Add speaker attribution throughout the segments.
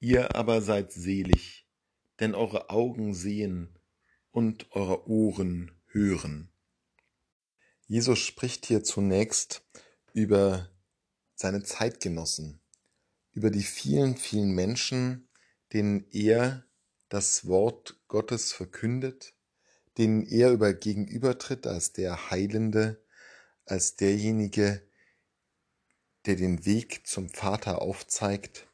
Speaker 1: Ihr aber seid selig, denn eure Augen sehen und eure Ohren hören. Jesus spricht hier zunächst über seine Zeitgenossen, über die vielen, vielen Menschen, denen er das Wort Gottes verkündet, denen er über gegenübertritt als der Heilende, als derjenige, der den Weg zum Vater aufzeigt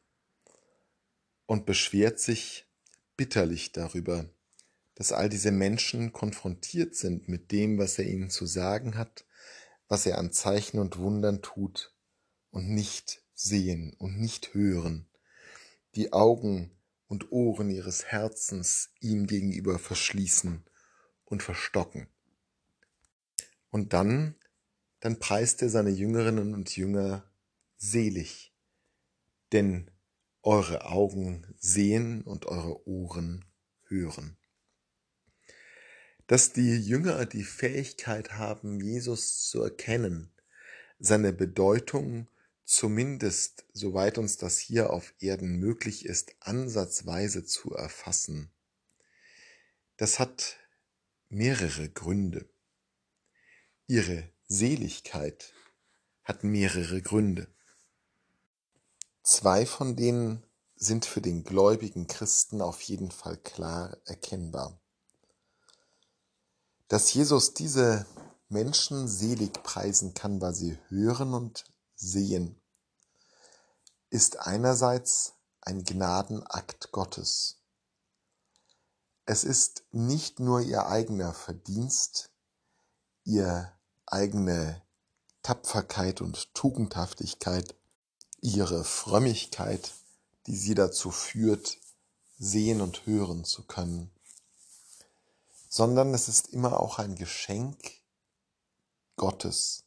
Speaker 1: und beschwert sich bitterlich darüber, dass all diese Menschen konfrontiert sind mit dem, was er ihnen zu sagen hat, was er an Zeichen und Wundern tut und nicht sehen und nicht hören, die Augen und Ohren ihres Herzens ihm gegenüber verschließen und verstocken. Und dann, dann preist er seine Jüngerinnen und Jünger selig, denn eure Augen sehen und eure Ohren hören. Dass die Jünger die Fähigkeit haben, Jesus zu erkennen, seine Bedeutung zumindest, soweit uns das hier auf Erden möglich ist, ansatzweise zu erfassen, das hat mehrere Gründe. Ihre Seligkeit hat mehrere Gründe. Zwei von denen sind für den gläubigen Christen auf jeden Fall klar erkennbar. Dass Jesus diese Menschen selig preisen kann, weil sie hören und sehen, ist einerseits ein Gnadenakt Gottes. Es ist nicht nur ihr eigener Verdienst, ihr eigene Tapferkeit und Tugendhaftigkeit, ihre Frömmigkeit, die sie dazu führt, sehen und hören zu können, sondern es ist immer auch ein Geschenk Gottes,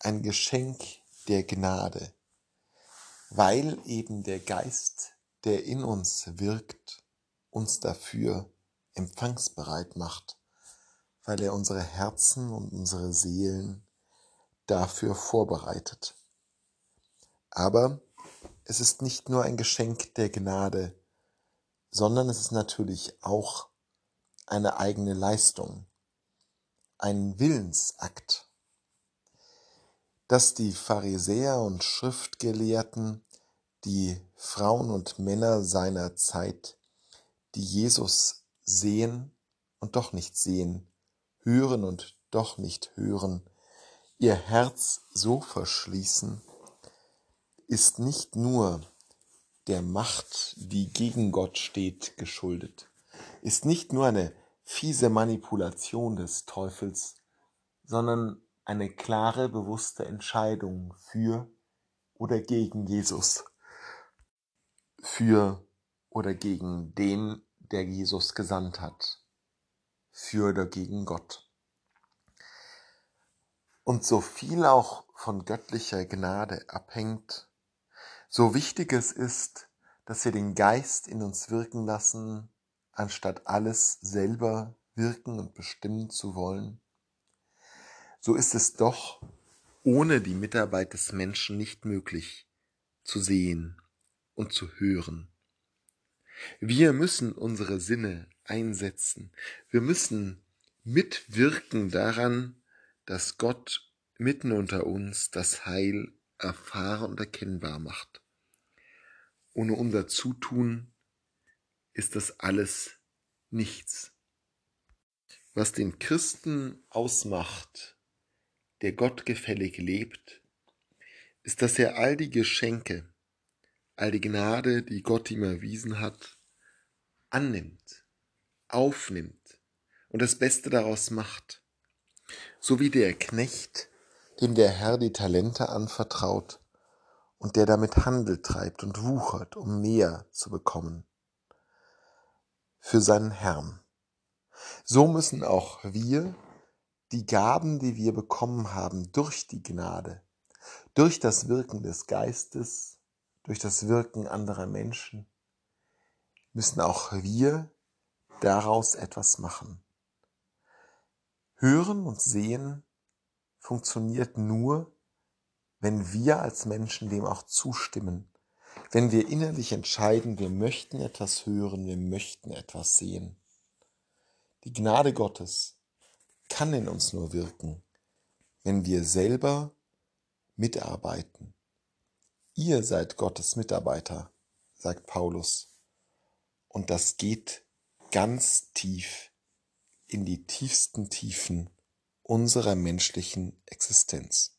Speaker 1: ein Geschenk der Gnade, weil eben der Geist, der in uns wirkt, uns dafür empfangsbereit macht, weil er unsere Herzen und unsere Seelen dafür vorbereitet. Aber es ist nicht nur ein Geschenk der Gnade, sondern es ist natürlich auch eine eigene Leistung, ein Willensakt. Dass die Pharisäer und Schriftgelehrten, die Frauen und Männer seiner Zeit, die Jesus sehen und doch nicht sehen, hören und doch nicht hören, ihr Herz so verschließen, ist nicht nur der Macht, die gegen Gott steht, geschuldet, ist nicht nur eine fiese Manipulation des Teufels, sondern eine klare, bewusste Entscheidung für oder gegen Jesus, für oder gegen den, der Jesus gesandt hat, für oder gegen Gott. Und so viel auch von göttlicher Gnade abhängt, so wichtig es ist, dass wir den Geist in uns wirken lassen, anstatt alles selber wirken und bestimmen zu wollen, so ist es doch ohne die Mitarbeit des Menschen nicht möglich zu sehen und zu hören. Wir müssen unsere Sinne einsetzen. Wir müssen mitwirken daran, dass Gott mitten unter uns das Heil erfahren und erkennbar macht. Ohne unser Zutun ist das alles nichts. Was den Christen ausmacht, der gottgefällig lebt, ist, dass er all die Geschenke, all die Gnade, die Gott ihm erwiesen hat, annimmt, aufnimmt und das Beste daraus macht. So wie der Knecht, dem der Herr die Talente anvertraut, und der damit Handel treibt und wuchert, um mehr zu bekommen. Für seinen Herrn. So müssen auch wir die Gaben, die wir bekommen haben durch die Gnade, durch das Wirken des Geistes, durch das Wirken anderer Menschen, müssen auch wir daraus etwas machen. Hören und sehen funktioniert nur, wenn wir als Menschen dem auch zustimmen, wenn wir innerlich entscheiden, wir möchten etwas hören, wir möchten etwas sehen. Die Gnade Gottes kann in uns nur wirken, wenn wir selber mitarbeiten. Ihr seid Gottes Mitarbeiter, sagt Paulus. Und das geht ganz tief in die tiefsten Tiefen unserer menschlichen Existenz.